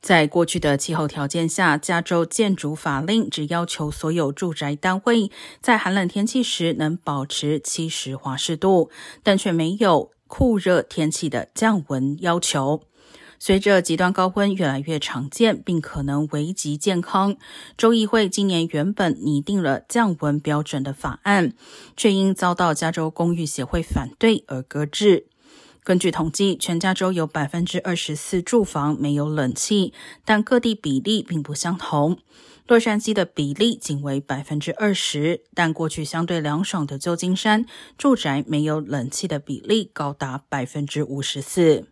在过去的气候条件下，加州建筑法令只要求所有住宅单位在寒冷天气时能保持七十华氏度，但却没有酷热天气的降温要求。随着极端高温越来越常见，并可能危及健康，州议会今年原本拟定了降温标准的法案，却因遭到加州公寓协会反对而搁置。根据统计，全加州有百分之二十四住房没有冷气，但各地比例并不相同。洛杉矶的比例仅为百分之二十，但过去相对凉爽的旧金山住宅没有冷气的比例高达百分之五十四。